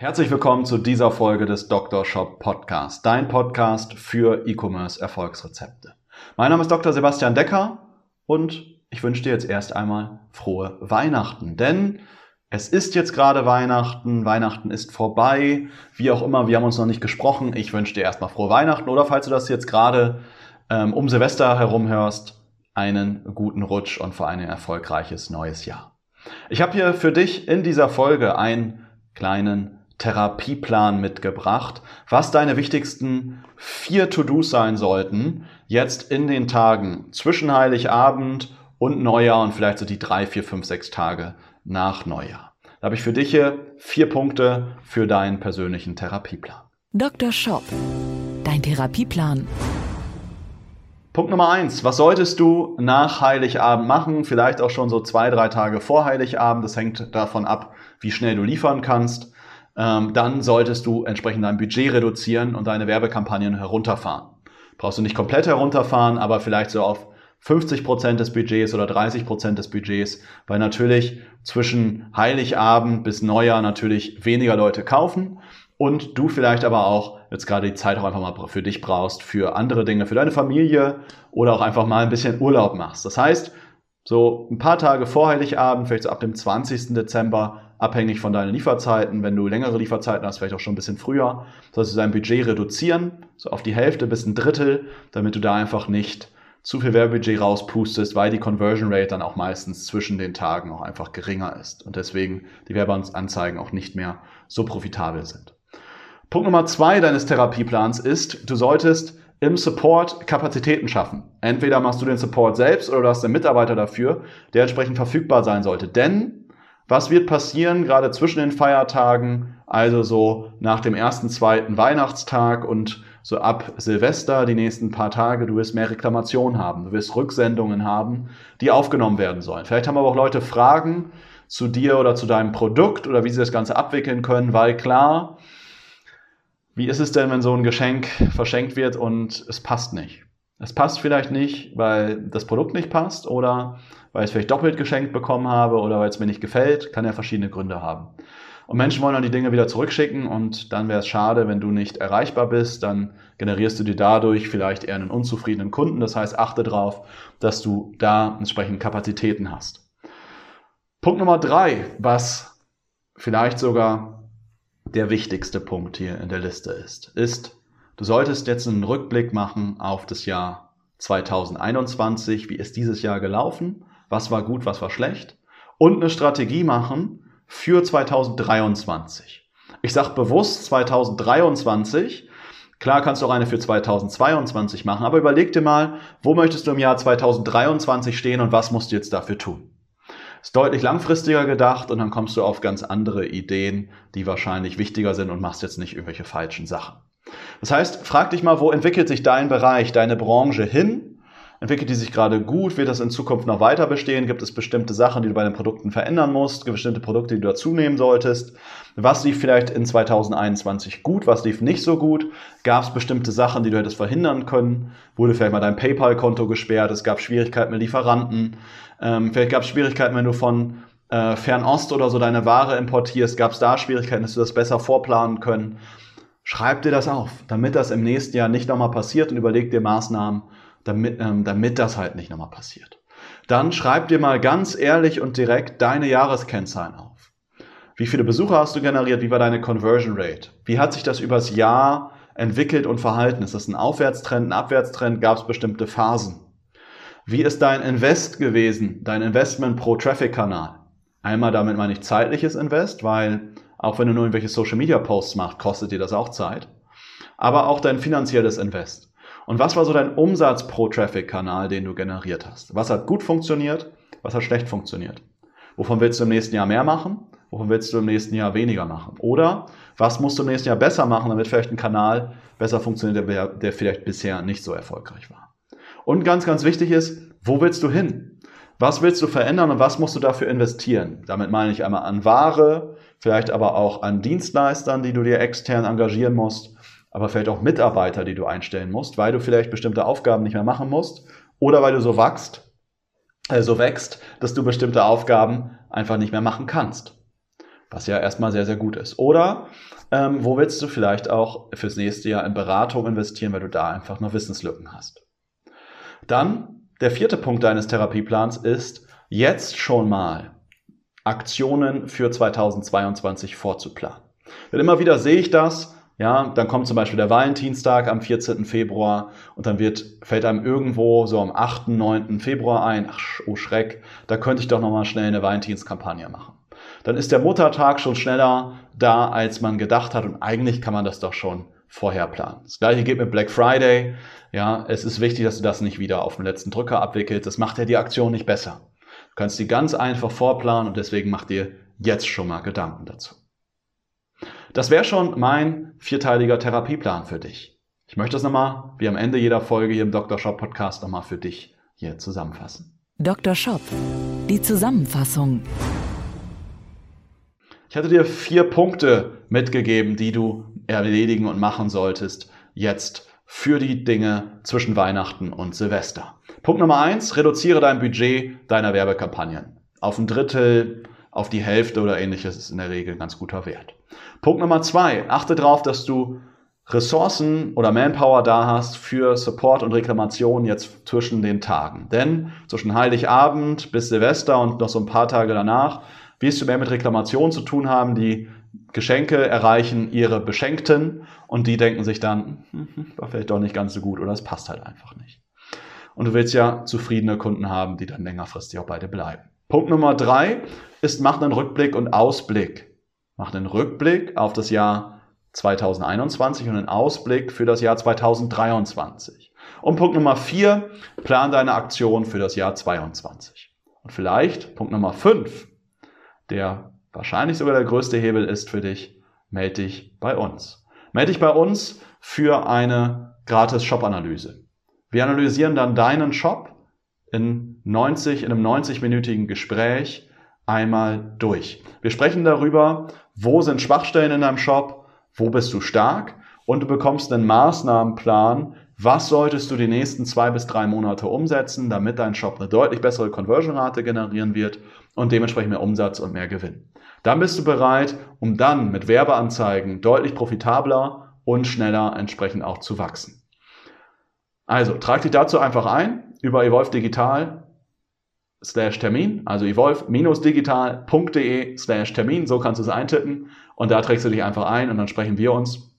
Herzlich willkommen zu dieser Folge des Dr. Shop Podcast, dein Podcast für E-Commerce Erfolgsrezepte. Mein Name ist Dr. Sebastian Decker und ich wünsche dir jetzt erst einmal frohe Weihnachten, denn es ist jetzt gerade Weihnachten, Weihnachten ist vorbei, wie auch immer, wir haben uns noch nicht gesprochen. Ich wünsche dir erstmal frohe Weihnachten oder falls du das jetzt gerade ähm, um Silvester herum hörst, einen guten Rutsch und vor allem ein erfolgreiches neues Jahr. Ich habe hier für dich in dieser Folge einen kleinen Therapieplan mitgebracht, was deine wichtigsten vier To-Dos sein sollten, jetzt in den Tagen zwischen Heiligabend und Neujahr und vielleicht so die drei, vier, fünf, sechs Tage nach Neujahr. Da habe ich für dich hier vier Punkte für deinen persönlichen Therapieplan. Dr. Shop, dein Therapieplan. Punkt Nummer eins. Was solltest du nach Heiligabend machen? Vielleicht auch schon so zwei, drei Tage vor Heiligabend. Das hängt davon ab, wie schnell du liefern kannst ähm, dann solltest du entsprechend dein Budget reduzieren und deine Werbekampagnen herunterfahren. Brauchst du nicht komplett herunterfahren, aber vielleicht so auf 50 Prozent des Budgets oder 30 Prozent des Budgets, weil natürlich zwischen Heiligabend bis Neujahr natürlich weniger Leute kaufen und du vielleicht aber auch jetzt gerade die Zeit auch einfach mal für dich brauchst, für andere Dinge, für deine Familie oder auch einfach mal ein bisschen Urlaub machst. Das heißt, so ein paar Tage vor Heiligabend, vielleicht so ab dem 20. Dezember, abhängig von deinen Lieferzeiten. Wenn du längere Lieferzeiten hast, vielleicht auch schon ein bisschen früher, sollst du dein Budget reduzieren, so auf die Hälfte bis ein Drittel, damit du da einfach nicht zu viel Werbebudget rauspustest, weil die Conversion Rate dann auch meistens zwischen den Tagen auch einfach geringer ist und deswegen die Werbeanzeigen auch nicht mehr so profitabel sind. Punkt Nummer zwei deines Therapieplans ist, du solltest im Support Kapazitäten schaffen. Entweder machst du den Support selbst oder du hast einen Mitarbeiter dafür, der entsprechend verfügbar sein sollte. Denn was wird passieren, gerade zwischen den Feiertagen, also so nach dem ersten, zweiten Weihnachtstag und so ab Silvester, die nächsten paar Tage, du wirst mehr Reklamationen haben, du wirst Rücksendungen haben, die aufgenommen werden sollen. Vielleicht haben aber auch Leute Fragen zu dir oder zu deinem Produkt oder wie sie das Ganze abwickeln können, weil klar, wie ist es denn, wenn so ein Geschenk verschenkt wird und es passt nicht? Es passt vielleicht nicht, weil das Produkt nicht passt oder weil ich es vielleicht doppelt geschenkt bekommen habe oder weil es mir nicht gefällt, kann ja verschiedene Gründe haben. Und Menschen wollen dann die Dinge wieder zurückschicken und dann wäre es schade, wenn du nicht erreichbar bist, dann generierst du dir dadurch vielleicht eher einen unzufriedenen Kunden. Das heißt, achte darauf, dass du da entsprechend Kapazitäten hast. Punkt Nummer drei, was vielleicht sogar der wichtigste Punkt hier in der Liste ist, ist, du solltest jetzt einen Rückblick machen auf das Jahr 2021. Wie ist dieses Jahr gelaufen? was war gut, was war schlecht und eine Strategie machen für 2023. Ich sage bewusst 2023. Klar kannst du auch eine für 2022 machen, aber überleg dir mal, wo möchtest du im Jahr 2023 stehen und was musst du jetzt dafür tun? Ist deutlich langfristiger gedacht und dann kommst du auf ganz andere Ideen, die wahrscheinlich wichtiger sind und machst jetzt nicht irgendwelche falschen Sachen. Das heißt, frag dich mal, wo entwickelt sich dein Bereich, deine Branche hin Entwickelt die sich gerade gut? Wird das in Zukunft noch weiter bestehen? Gibt es bestimmte Sachen, die du bei den Produkten verändern musst? Bestimmte Produkte, die du dazu nehmen solltest? Was lief vielleicht in 2021 gut? Was lief nicht so gut? Gab es bestimmte Sachen, die du hättest verhindern können? Wurde vielleicht mal dein PayPal-Konto gesperrt? Es gab Schwierigkeiten mit Lieferanten. Ähm, vielleicht gab es Schwierigkeiten, wenn du von äh, Fernost oder so deine Ware importierst. Gab es da Schwierigkeiten, dass du das besser vorplanen können? Schreib dir das auf, damit das im nächsten Jahr nicht nochmal passiert und überleg dir Maßnahmen, damit, ähm, damit das halt nicht nochmal passiert. Dann schreib dir mal ganz ehrlich und direkt deine Jahreskennzahlen auf. Wie viele Besucher hast du generiert? Wie war deine Conversion Rate? Wie hat sich das übers Jahr entwickelt und verhalten? Ist das ein Aufwärtstrend, ein Abwärtstrend? Gab es bestimmte Phasen? Wie ist dein Invest gewesen, dein Investment pro Traffic-Kanal? Einmal damit meine ich zeitliches Invest, weil auch wenn du nur irgendwelche Social-Media-Posts machst, kostet dir das auch Zeit. Aber auch dein finanzielles Invest. Und was war so dein Umsatz pro Traffic-Kanal, den du generiert hast? Was hat gut funktioniert? Was hat schlecht funktioniert? Wovon willst du im nächsten Jahr mehr machen? Wovon willst du im nächsten Jahr weniger machen? Oder was musst du im nächsten Jahr besser machen, damit vielleicht ein Kanal besser funktioniert, der, der vielleicht bisher nicht so erfolgreich war? Und ganz, ganz wichtig ist, wo willst du hin? Was willst du verändern und was musst du dafür investieren? Damit meine ich einmal an Ware, vielleicht aber auch an Dienstleistern, die du dir extern engagieren musst, aber vielleicht auch Mitarbeiter, die du einstellen musst, weil du vielleicht bestimmte Aufgaben nicht mehr machen musst oder weil du so wachst, äh, so wächst, dass du bestimmte Aufgaben einfach nicht mehr machen kannst. Was ja erstmal sehr, sehr gut ist. Oder ähm, wo willst du vielleicht auch fürs nächste Jahr in Beratung investieren, weil du da einfach noch Wissenslücken hast. Dann der vierte Punkt deines Therapieplans ist, jetzt schon mal Aktionen für 2022 vorzuplanen. Denn immer wieder sehe ich das, ja, dann kommt zum Beispiel der Valentinstag am 14. Februar und dann wird, fällt einem irgendwo so am 8., 9. Februar ein, ach, oh Schreck, da könnte ich doch nochmal schnell eine Valentinskampagne machen. Dann ist der Muttertag schon schneller da, als man gedacht hat und eigentlich kann man das doch schon vorher planen. Das gleiche geht mit Black Friday. Ja, es ist wichtig, dass du das nicht wieder auf den letzten Drücker abwickelst. Das macht ja die Aktion nicht besser. Du kannst die ganz einfach vorplanen und deswegen mach dir jetzt schon mal Gedanken dazu. Das wäre schon mein vierteiliger Therapieplan für dich. Ich möchte das nochmal, wie am Ende jeder Folge hier im Dr. Shop Podcast, nochmal für dich hier zusammenfassen. Dr. Shop, die Zusammenfassung. Ich hatte dir vier Punkte mitgegeben, die du erledigen und machen solltest jetzt für die Dinge zwischen Weihnachten und Silvester. Punkt Nummer eins, reduziere dein Budget deiner Werbekampagnen. Auf ein Drittel, auf die Hälfte oder ähnliches ist in der Regel ein ganz guter Wert. Punkt Nummer zwei, achte darauf, dass du Ressourcen oder Manpower da hast für Support und Reklamation jetzt zwischen den Tagen. Denn zwischen Heiligabend bis Silvester und noch so ein paar Tage danach wirst du mehr mit Reklamationen zu tun haben, die Geschenke erreichen ihre Beschenkten und die denken sich dann, hm, hm, war vielleicht doch nicht ganz so gut oder es passt halt einfach nicht. Und du willst ja zufriedene Kunden haben, die dann längerfristig auch bei dir bleiben. Punkt Nummer drei ist, mach einen Rückblick und Ausblick. Mach einen Rückblick auf das Jahr 2021 und einen Ausblick für das Jahr 2023. Und Punkt Nummer vier, plan deine Aktion für das Jahr 2022. Und vielleicht Punkt Nummer fünf, der wahrscheinlich sogar der größte Hebel ist für dich, melde dich bei uns. Melde dich bei uns für eine gratis Shop-Analyse. Wir analysieren dann deinen Shop in 90, in einem 90-minütigen Gespräch einmal durch. Wir sprechen darüber, wo sind Schwachstellen in deinem Shop, wo bist du stark und du bekommst einen Maßnahmenplan, was solltest du die nächsten zwei bis drei Monate umsetzen, damit dein Shop eine deutlich bessere Conversion-Rate generieren wird und dementsprechend mehr Umsatz und mehr Gewinn. Dann bist du bereit, um dann mit Werbeanzeigen deutlich profitabler und schneller entsprechend auch zu wachsen. Also trag dich dazu einfach ein über Evolve Digital slash Termin, also evolve-digital.de slash Termin, so kannst du es eintippen und da trägst du dich einfach ein und dann sprechen wir uns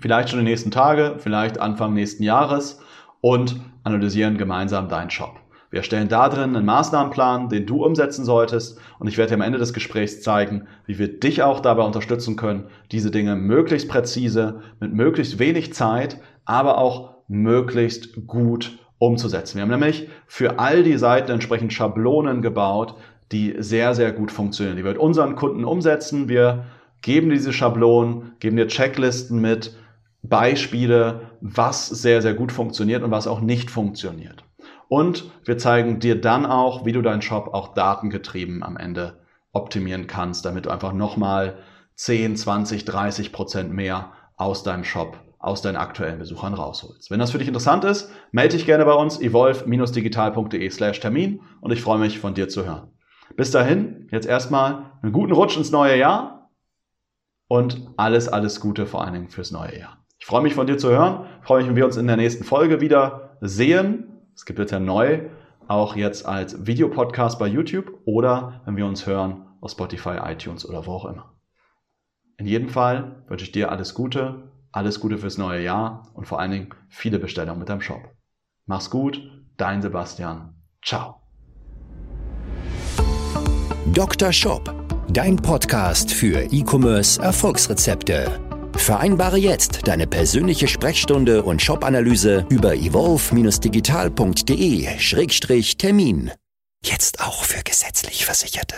vielleicht schon die nächsten Tage, vielleicht Anfang nächsten Jahres und analysieren gemeinsam deinen Shop. Wir erstellen da drin einen Maßnahmenplan, den du umsetzen solltest und ich werde dir am Ende des Gesprächs zeigen, wie wir dich auch dabei unterstützen können, diese Dinge möglichst präzise, mit möglichst wenig Zeit, aber auch möglichst gut umzusetzen. Wir haben nämlich für all die Seiten entsprechend Schablonen gebaut, die sehr, sehr gut funktionieren. Die wir mit unseren Kunden umsetzen. Wir geben diese Schablonen, geben dir Checklisten mit, Beispiele, was sehr, sehr gut funktioniert und was auch nicht funktioniert. Und wir zeigen dir dann auch, wie du deinen Shop auch datengetrieben am Ende optimieren kannst, damit du einfach nochmal 10, 20, 30 Prozent mehr aus deinem Shop, aus deinen aktuellen Besuchern rausholst. Wenn das für dich interessant ist, melde dich gerne bei uns evolve-digital.de slash Termin und ich freue mich von dir zu hören. Bis dahin, jetzt erstmal einen guten Rutsch ins neue Jahr und alles, alles Gute vor allen Dingen fürs neue Jahr. Ich freue mich von dir zu hören, freue mich, wenn wir uns in der nächsten Folge wieder sehen es gibt jetzt ja neu, auch jetzt als Videopodcast bei YouTube oder wenn wir uns hören auf Spotify, iTunes oder wo auch immer. In jedem Fall wünsche ich dir alles Gute, alles Gute fürs neue Jahr und vor allen Dingen viele Bestellungen mit deinem Shop. Mach's gut, dein Sebastian. Ciao. Dr. Shop, dein Podcast für E-Commerce Erfolgsrezepte. Vereinbare jetzt deine persönliche Sprechstunde und Shop-Analyse über evolve-digital.de-termin. Jetzt auch für gesetzlich Versicherte.